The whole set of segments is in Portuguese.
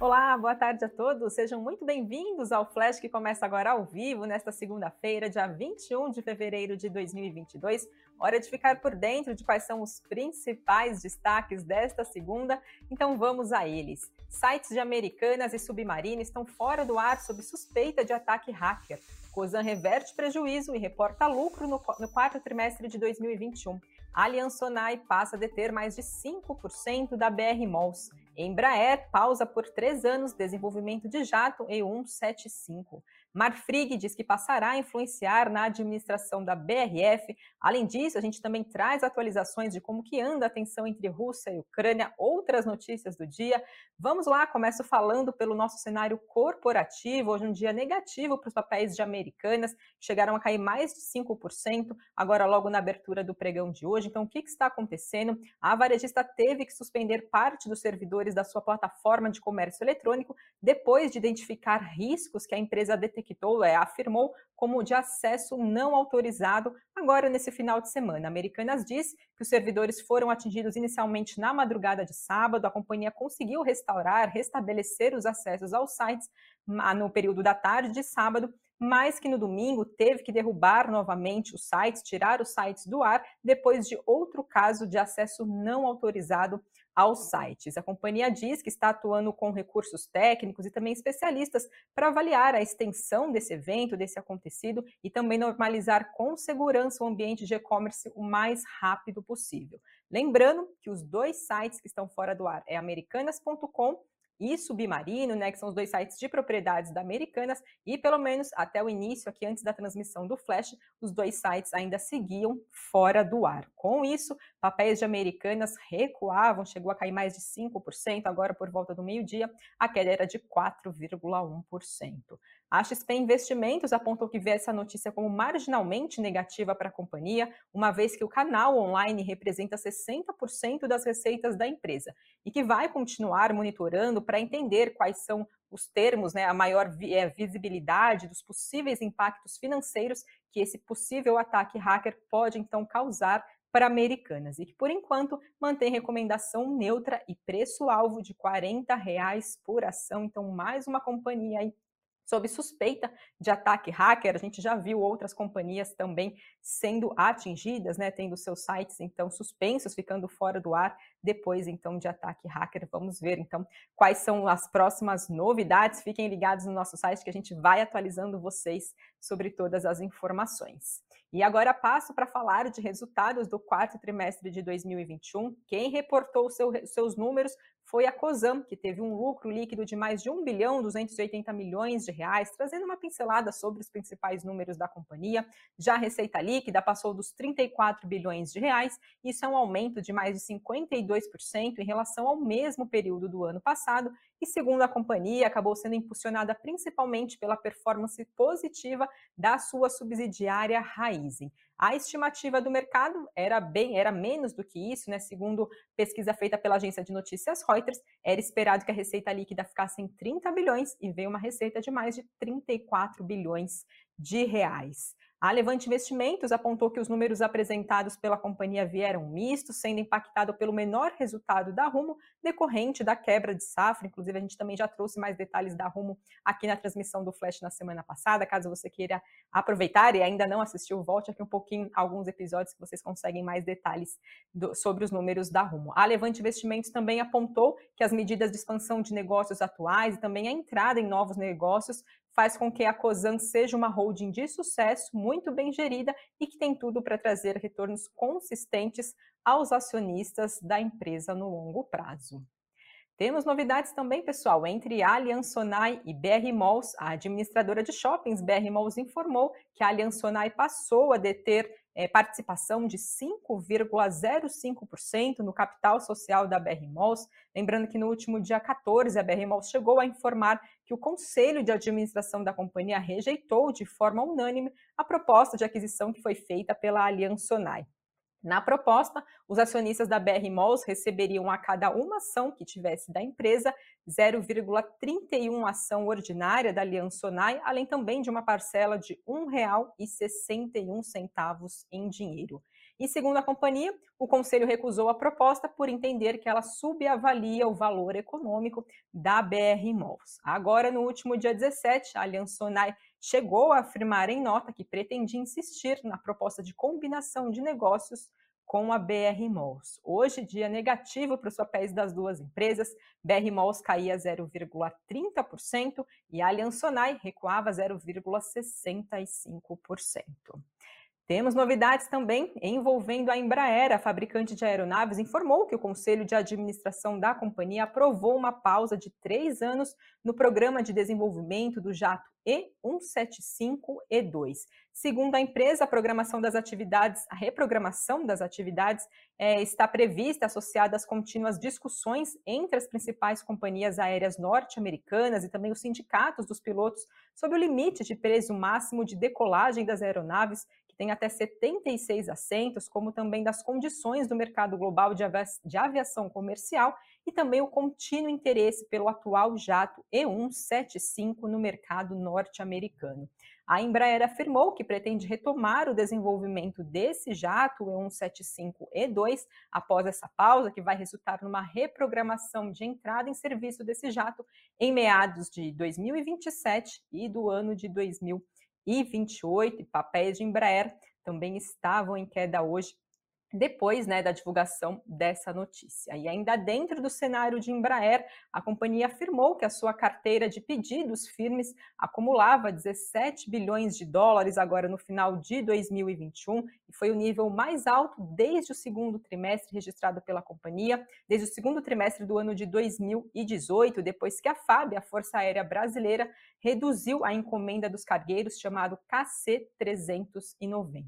Olá, boa tarde a todos. Sejam muito bem-vindos ao Flash que começa agora ao vivo nesta segunda-feira, dia 21 de fevereiro de 2022. Hora de ficar por dentro de quais são os principais destaques desta segunda. Então vamos a eles. Sites de Americanas e Submarina estão fora do ar sob suspeita de ataque hacker. Cosan reverte prejuízo e reporta lucro no, quarto trimestre de 2021. Aliança Sonai passa a deter mais de 5% da BR Malls. Embraer pausa por três anos desenvolvimento de jato E175. Marfrig diz que passará a influenciar na administração da BRF. Além disso, a gente também traz atualizações de como que anda a tensão entre Rússia e Ucrânia, outras notícias do dia. Vamos lá, começo falando pelo nosso cenário corporativo. Hoje um dia negativo para os papéis de Americanas, chegaram a cair mais de 5%, agora logo na abertura do pregão de hoje. Então, o que, que está acontecendo? A varejista teve que suspender parte dos servidores da sua plataforma de comércio eletrônico depois de identificar riscos que a empresa detectou, é, afirmou como de acesso não autorizado agora nesse final de semana. Americanas diz que os servidores foram atingidos inicialmente na madrugada de sábado, a companhia conseguiu restaurar, restabelecer os acessos aos sites no período da tarde de sábado, mas que no domingo teve que derrubar novamente os sites, tirar os sites do ar, depois de outro caso de acesso não autorizado aos sites. A companhia diz que está atuando com recursos técnicos e também especialistas para avaliar a extensão desse evento, desse acontecido e também normalizar com segurança o ambiente de e-commerce o mais rápido possível. Lembrando que os dois sites que estão fora do ar é americanas.com e Submarino, né, que são os dois sites de propriedades da Americanas, e pelo menos até o início, aqui antes da transmissão do Flash, os dois sites ainda seguiam fora do ar. Com isso, papéis de Americanas recuavam, chegou a cair mais de 5%, agora por volta do meio-dia, a queda era de 4,1%. A XP Investimentos apontou que vê essa notícia como marginalmente negativa para a companhia, uma vez que o canal online representa 60% das receitas da empresa e que vai continuar monitorando para entender quais são os termos, né, a maior eh, visibilidade dos possíveis impactos financeiros que esse possível ataque hacker pode então causar para Americanas e que, por enquanto, mantém recomendação neutra e preço-alvo de 40 reais por ação. Então, mais uma companhia sob suspeita de ataque hacker. A gente já viu outras companhias também sendo atingidas, né, tendo seus sites então suspensos, ficando fora do ar depois então de ataque hacker. Vamos ver então quais são as próximas novidades. Fiquem ligados no nosso site que a gente vai atualizando vocês sobre todas as informações. E agora passo para falar de resultados do quarto trimestre de 2021. Quem reportou seu, seus números foi a COSAM, que teve um lucro líquido de mais de 1 bilhão 280 milhões de reais, trazendo uma pincelada sobre os principais números da companhia. Já a receita líquida passou dos 34 bilhões de reais, isso é um aumento de mais de 52% em relação ao mesmo período do ano passado, e segundo a companhia, acabou sendo impulsionada principalmente pela performance positiva da sua subsidiária Raizen. A estimativa do mercado era bem, era menos do que isso, né? Segundo pesquisa feita pela agência de notícias Reuters, era esperado que a receita líquida ficasse em 30 bilhões e veio uma receita de mais de 34 bilhões de reais. A Levante Investimentos apontou que os números apresentados pela companhia vieram mistos, sendo impactado pelo menor resultado da Rumo, decorrente da quebra de safra. Inclusive, a gente também já trouxe mais detalhes da Rumo aqui na transmissão do Flash na semana passada. Caso você queira aproveitar e ainda não assistiu, volte aqui um pouquinho alguns episódios que vocês conseguem mais detalhes do, sobre os números da Rumo. A Levante Investimentos também apontou que as medidas de expansão de negócios atuais e também a entrada em novos negócios faz com que a COSAN seja uma holding de sucesso, muito bem gerida e que tem tudo para trazer retornos consistentes aos acionistas da empresa no longo prazo. Temos novidades também, pessoal, entre Allianz Sonai e BR Malls. A administradora de shoppings BR Malls informou que a Allianz Sonai passou a deter é, participação de 5,05% no capital social da BR Malls. Lembrando que no último dia 14, a BR Malls chegou a informar que o Conselho de Administração da companhia rejeitou de forma unânime a proposta de aquisição que foi feita pela Allianz Sonai. Na proposta, os acionistas da BR Malls receberiam a cada uma ação que tivesse da empresa 0,31 ação ordinária da Aliança além também de uma parcela de R$ 1,61 em dinheiro. E segundo a companhia, o conselho recusou a proposta por entender que ela subavalia o valor econômico da BR Malls. Agora, no último dia 17, a Allianz Sonai chegou a afirmar em nota que pretendia insistir na proposta de combinação de negócios com a BR Malls. Hoje, dia negativo para os papéis das duas empresas, BR Malls caía 0,30% e a Allianz Sonai recuava 0,65%. Temos novidades também envolvendo a Embraer. A fabricante de aeronaves informou que o Conselho de Administração da companhia aprovou uma pausa de três anos no programa de desenvolvimento do jato E175E2. Segundo a empresa, a programação das atividades, a reprogramação das atividades é, está prevista associada às contínuas discussões entre as principais companhias aéreas norte-americanas e também os sindicatos dos pilotos sobre o limite de preço máximo de decolagem das aeronaves tem até 76 assentos, como também das condições do mercado global de, aviação comercial e também o contínuo interesse pelo atual jato E175 no mercado norte-americano. A Embraer afirmou que pretende retomar o desenvolvimento desse jato E175E2 após essa pausa, que vai resultar numa reprogramação de entrada em serviço desse jato em meados de 2027 e do ano de 2028 e 28 papéis de Embraer também estavam em queda hoje, depois né, da divulgação dessa notícia. E ainda dentro do cenário de Embraer, a companhia afirmou que a sua carteira de pedidos firmes acumulava 17 bilhões de dólares agora no final de 2021 e foi o nível mais alto desde o segundo trimestre registrado pela companhia, desde o segundo trimestre do ano de 2018, depois que a FAB, a Força Aérea Brasileira, reduziu a encomenda dos cargueiros chamado KC-390.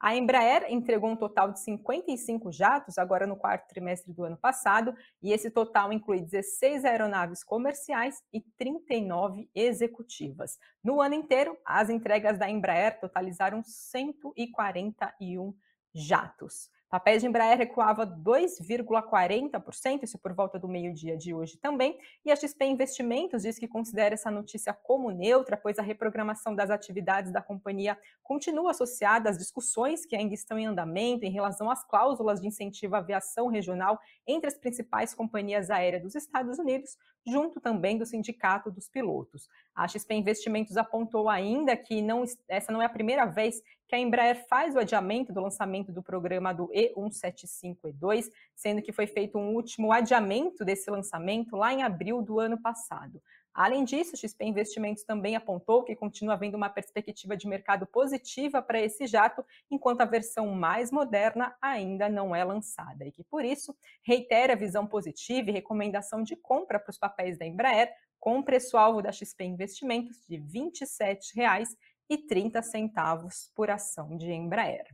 A Embraer entregou um total de 55 jatos agora no quarto trimestre do ano passado, e esse total inclui 16 aeronaves comerciais e 39 executivas. No ano inteiro, as entregas da Embraer totalizaram 141 jatos. Papéis de Embraer recuava 2,40%, isso por volta do meio-dia de hoje também, e a XP Investimentos diz que considera essa notícia como neutra, pois a reprogramação das atividades da companhia continua associada às discussões que ainda estão em andamento em relação às cláusulas de incentivo à aviação regional entre as principais companhias aéreas dos Estados Unidos, junto também do Sindicato dos Pilotos. A XP Investimentos apontou ainda que não, essa não é a primeira vez que a Embraer faz o adiamento do lançamento do programa do E175E2, sendo que foi feito um último adiamento desse lançamento lá em abril do ano passado. Além disso, XP Investimentos também apontou que continua havendo uma perspectiva de mercado positiva para esse jato, enquanto a versão mais moderna ainda não é lançada, e que, por isso, reitera a visão positiva e recomendação de compra para os papéis da Embraer, com preço-alvo da XP Investimentos de R$ 27,00 e 30 centavos por ação de Embraer.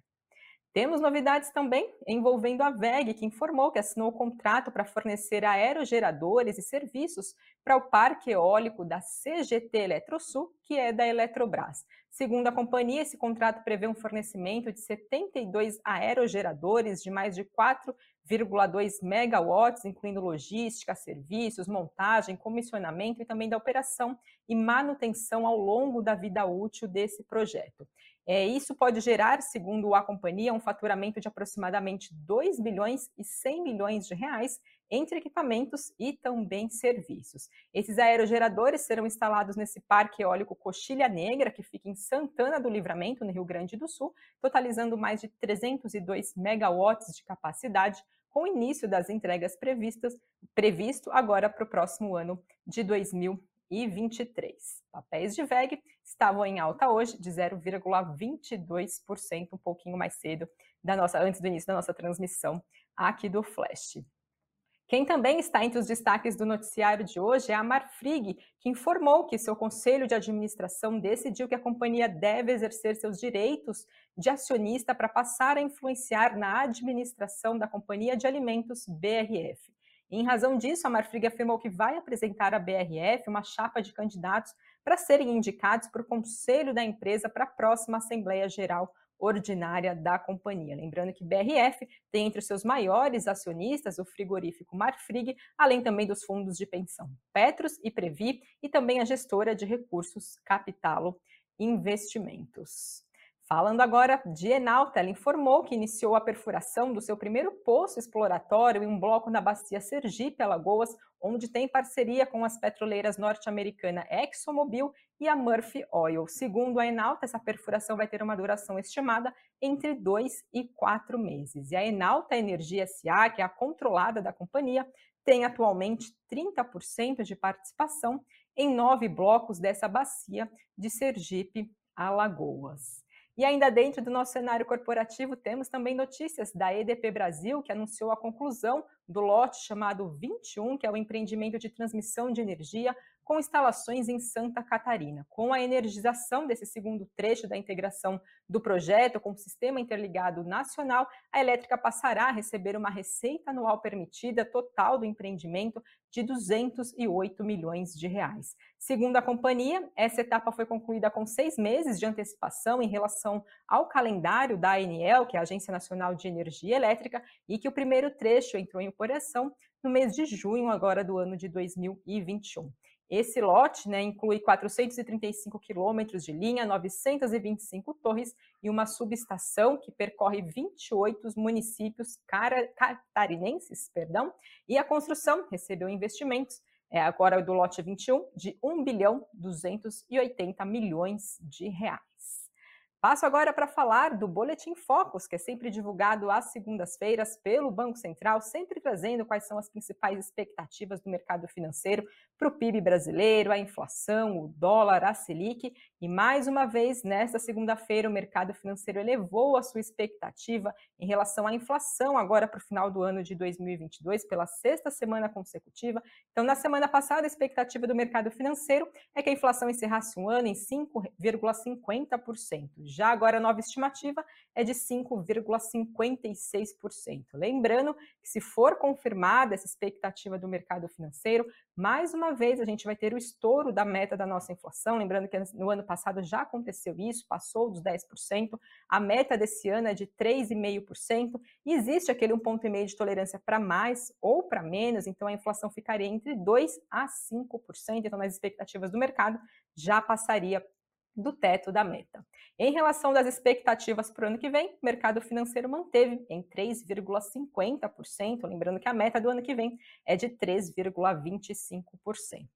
Temos novidades também envolvendo a VEG, que informou que assinou o contrato para fornecer aerogeradores e serviços para o parque eólico da CGT Eletrosul, que é da Eletrobras. Segundo a companhia, esse contrato prevê um fornecimento de 72 aerogeradores de mais de 4,2 megawatts, incluindo logística, serviços, montagem, comissionamento e também da operação e manutenção ao longo da vida útil desse projeto. É, isso pode gerar, segundo a companhia, um faturamento de aproximadamente 2 bilhões e 100 milhões de reais entre equipamentos e também serviços. Esses aerogeradores serão instalados nesse parque eólico Coxilha Negra, que fica em Santana do Livramento, no Rio Grande do Sul, totalizando mais de 302 megawatts de capacidade, com o início das entregas previstas, previsto agora para o próximo ano de 2023. Papéis de VEG estavam em alta hoje de 0,22%, um pouquinho mais cedo da nossa antes do início da nossa transmissão aqui do Flash. Quem também está entre os destaques do noticiário de hoje é a Marfrig, que informou que seu conselho de administração decidiu que a companhia deve exercer seus direitos de acionista para passar a influenciar na administração da Companhia de Alimentos BRF. Em razão disso, a Marfrig afirmou que vai apresentar à BRF uma chapa de candidatos para serem indicados para o conselho da empresa para a próxima Assembleia Geral Ordinária da companhia. Lembrando que BRF tem entre os seus maiores acionistas o frigorífico Marfrig, além também dos fundos de pensão Petros e Previ e também a gestora de recursos Capitalo Investimentos. Falando agora de Enalta, ela informou que iniciou a perfuração do seu primeiro poço exploratório em um bloco na bacia Sergipe, Alagoas, onde tem parceria com as petroleiras norte-americana ExxonMobil e a Murphy Oil. Segundo a Enalta, essa perfuração vai ter uma duração estimada entre dois e quatro meses. E a Enalta Energia SA, que é a controlada da companhia, tem atualmente 30% de participação em nove blocos dessa bacia de Sergipe, Alagoas. E ainda dentro do nosso cenário corporativo, temos também notícias da EDP Brasil, que anunciou a conclusão do lote chamado 21, que é o empreendimento de transmissão de energia com instalações em Santa Catarina. Com a energização desse segundo trecho da integração do projeto com o Sistema Interligado Nacional, a elétrica passará a receber uma receita anual permitida total do empreendimento de 208 milhões de reais. Segundo a companhia, essa etapa foi concluída com seis meses de antecipação em relação ao calendário da ANEEL, que é a Agência Nacional de Energia Elétrica, e que o primeiro trecho entrou em operação no mês de junho agora do ano de 2021. Esse lote né, inclui 435 quilômetros de linha, 925 torres e uma subestação que percorre 28 municípios catarinenses, perdão, e a construção recebeu investimentos é, agora do lote 21 de 1 bilhão 280 milhões de reais. Passo agora para falar do Boletim Focus, que é sempre divulgado às segundas-feiras pelo Banco Central, sempre trazendo quais são as principais expectativas do mercado financeiro para o PIB brasileiro, a inflação, o dólar, a Selic. E mais uma vez, nesta segunda-feira, o mercado financeiro elevou a sua expectativa em relação à inflação agora para o final do ano de 2022, pela sexta semana consecutiva. Então, na semana passada, a expectativa do mercado financeiro é que a inflação encerrasse um ano em 5,50%. Já agora, a nova estimativa é de 5,56%. Lembrando que, se for confirmada essa expectativa do mercado financeiro, mais uma vez a gente vai ter o estouro da meta da nossa inflação. Lembrando que no ano passado já aconteceu isso, passou dos 10%. A meta desse ano é de 3,5%. E existe aquele 1,5% de tolerância para mais ou para menos, então a inflação ficaria entre 2% a 5%. Então, nas expectativas do mercado, já passaria do teto da meta. Em relação das expectativas para o ano que vem, o mercado financeiro manteve em 3,50%, lembrando que a meta do ano que vem é de 3,25%.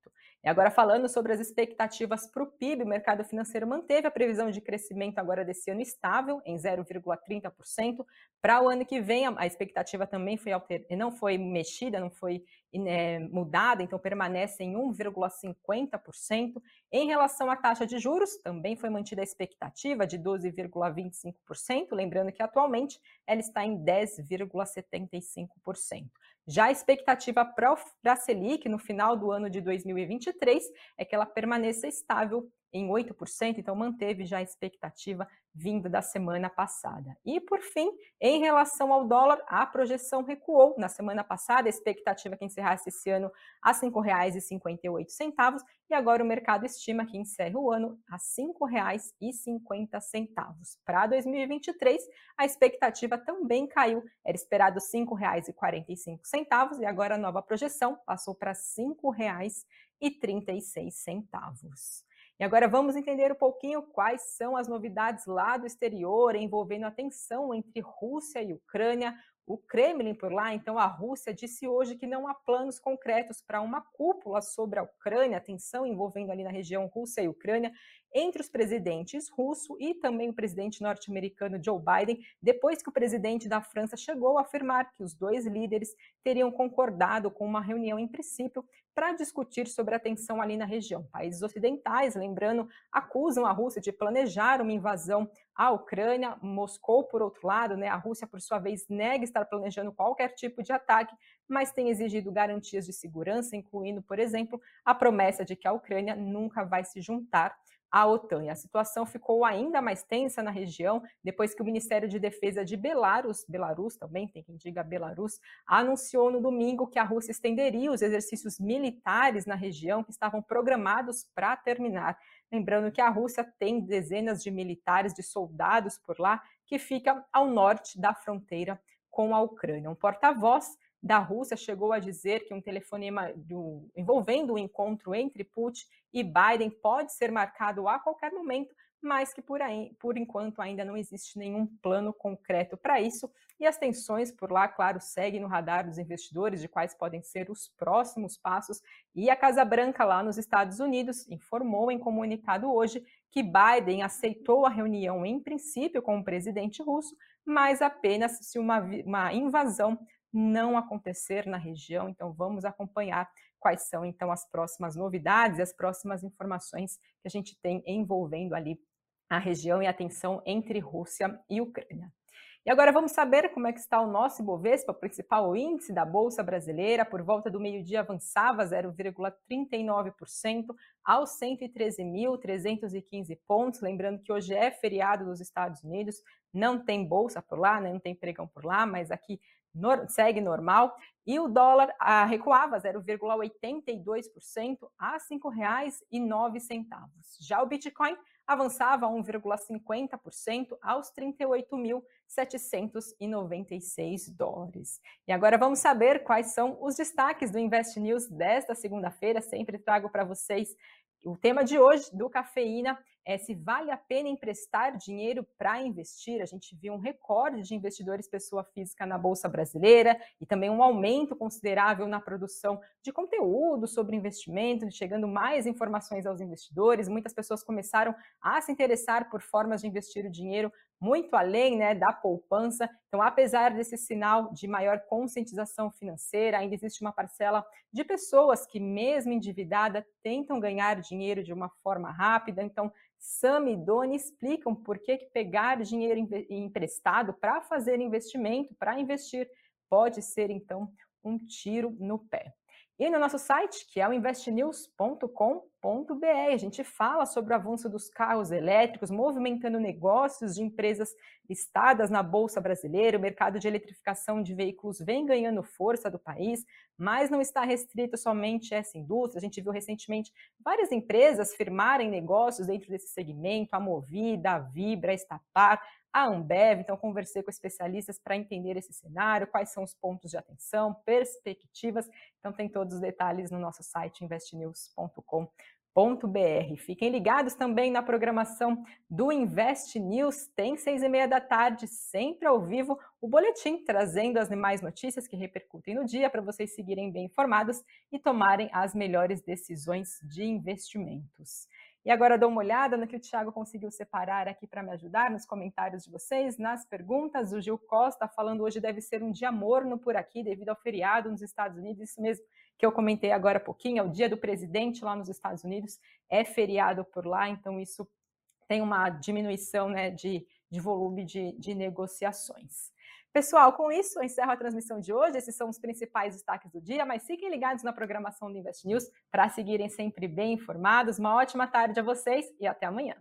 E agora falando sobre as expectativas para o PIB, o mercado financeiro manteve a previsão de crescimento agora desse ano estável em 0,30%. Para o ano que vem, a expectativa também foi alter... não foi mexida, não foi é, mudada, então permanece em 1,50%. Em relação à taxa de juros, também foi mantida a expectativa de 12,25%, lembrando que atualmente ela está em 10,75%. Já a expectativa para a Selic no final do ano de 2023 é que ela permaneça estável em 8%, então manteve já a expectativa vinda da semana passada. E por fim, em relação ao dólar, a projeção recuou. Na semana passada, a expectativa é que encerrasse esse ano a R$ 5,58 e agora o mercado estima que encerre o ano a R$ 5,50. Para 2023, a expectativa também caiu. Era esperado R$ 5,45 e agora a nova projeção passou para R$ 5,36. E agora vamos entender um pouquinho quais são as novidades lá do exterior envolvendo a tensão entre Rússia e Ucrânia. O Kremlin por lá, então a Rússia disse hoje que não há planos concretos para uma cúpula sobre a Ucrânia, a tensão envolvendo ali na região Rússia e Ucrânia, entre os presidentes russo e também o presidente norte-americano Joe Biden, depois que o presidente da França chegou a afirmar que os dois líderes teriam concordado com uma reunião em princípio para discutir sobre a tensão ali na região. Países ocidentais, lembrando, acusam a Rússia de planejar uma invasão à Ucrânia. Moscou, por outro lado, né, a Rússia, por sua vez, nega estar planejando qualquer tipo de ataque, mas tem exigido garantias de segurança, incluindo, por exemplo, a promessa de que a Ucrânia nunca vai se juntar à OTAN. E a situação ficou ainda mais tensa na região depois que o Ministério de Defesa de Belarus, Belarus também, tem quem diga Belarus, anunciou no domingo que a Rússia estenderia os exercícios militares na região que estavam programados para terminar. Lembrando que a Rússia tem dezenas de militares, de soldados por lá, que fica ao norte da fronteira com a Ucrânia. Um porta-voz da Rússia chegou a dizer que um telefonema do, envolvendo o um encontro entre Putin e Biden pode ser marcado a qualquer momento mas que por, aí, por enquanto ainda não existe nenhum plano concreto para isso. E as tensões por lá, claro, seguem no radar dos investidores de quais podem ser os próximos passos. E a Casa Branca, lá nos Estados Unidos, informou em comunicado hoje que Biden aceitou a reunião em princípio com o presidente russo, mas apenas se uma, uma invasão não acontecer na região. Então vamos acompanhar quais são então as próximas novidades, as próximas informações que a gente tem envolvendo ali a região e a tensão entre Rússia e Ucrânia. E agora vamos saber como é que está o nosso Ibovespa, o principal índice da Bolsa Brasileira, por volta do meio-dia avançava 0,39% aos 113.315 pontos, lembrando que hoje é feriado nos Estados Unidos, não tem bolsa por lá, né? não tem pregão por lá, mas aqui segue normal, e o dólar ah, recuava 0,82% a R$ 5,09. Já o Bitcoin avançava 1,50% aos 38.796 dólares. E agora vamos saber quais são os destaques do Invest News desta segunda-feira. Sempre trago para vocês o tema de hoje do Cafeína é se vale a pena emprestar dinheiro para investir. A gente viu um recorde de investidores pessoa física na Bolsa Brasileira e também um aumento considerável na produção de conteúdo sobre investimento, chegando mais informações aos investidores. Muitas pessoas começaram a se interessar por formas de investir o dinheiro muito além né, da poupança. Então, apesar desse sinal de maior conscientização financeira, ainda existe uma parcela de pessoas que, mesmo endividada, tentam ganhar dinheiro de uma forma rápida. Então, Sam e Doni explicam por que, pegar dinheiro emprestado para fazer investimento, para investir, pode ser, então, um tiro no pé. E no nosso site, que é o investnews.com.br, a gente fala sobre o avanço dos carros elétricos, movimentando negócios de empresas listadas na Bolsa Brasileira. O mercado de eletrificação de veículos vem ganhando força do país, mas não está restrito somente a essa indústria. A gente viu recentemente várias empresas firmarem negócios dentro desse segmento, a Movida, a Vibra, a Estapar, a Ambev. Então, conversei com especialistas para entender esse cenário, quais são os pontos de atenção, perspectivas. Então, tem todos os detalhes no nosso site investnews.com.br. Fiquem ligados também na programação do Invest News. Tem seis e meia da tarde, sempre ao vivo, o boletim trazendo as demais notícias que repercutem no dia para vocês seguirem bem informados e tomarem as melhores decisões de investimentos. E agora dou uma olhada no que o Thiago conseguiu separar aqui para me ajudar nos comentários de vocês, nas perguntas. O Gil Costa falando hoje deve ser um dia morno por aqui devido ao feriado nos Estados Unidos. Isso mesmo que eu comentei agora há pouquinho, é o dia do presidente lá nos Estados Unidos, é feriado por lá, então isso tem uma diminuição né, de, de volume de, de negociações. Pessoal, com isso eu encerro a transmissão de hoje. Esses são os principais destaques do dia, mas fiquem ligados na programação do Invest News para seguirem sempre bem informados. Uma ótima tarde a vocês e até amanhã.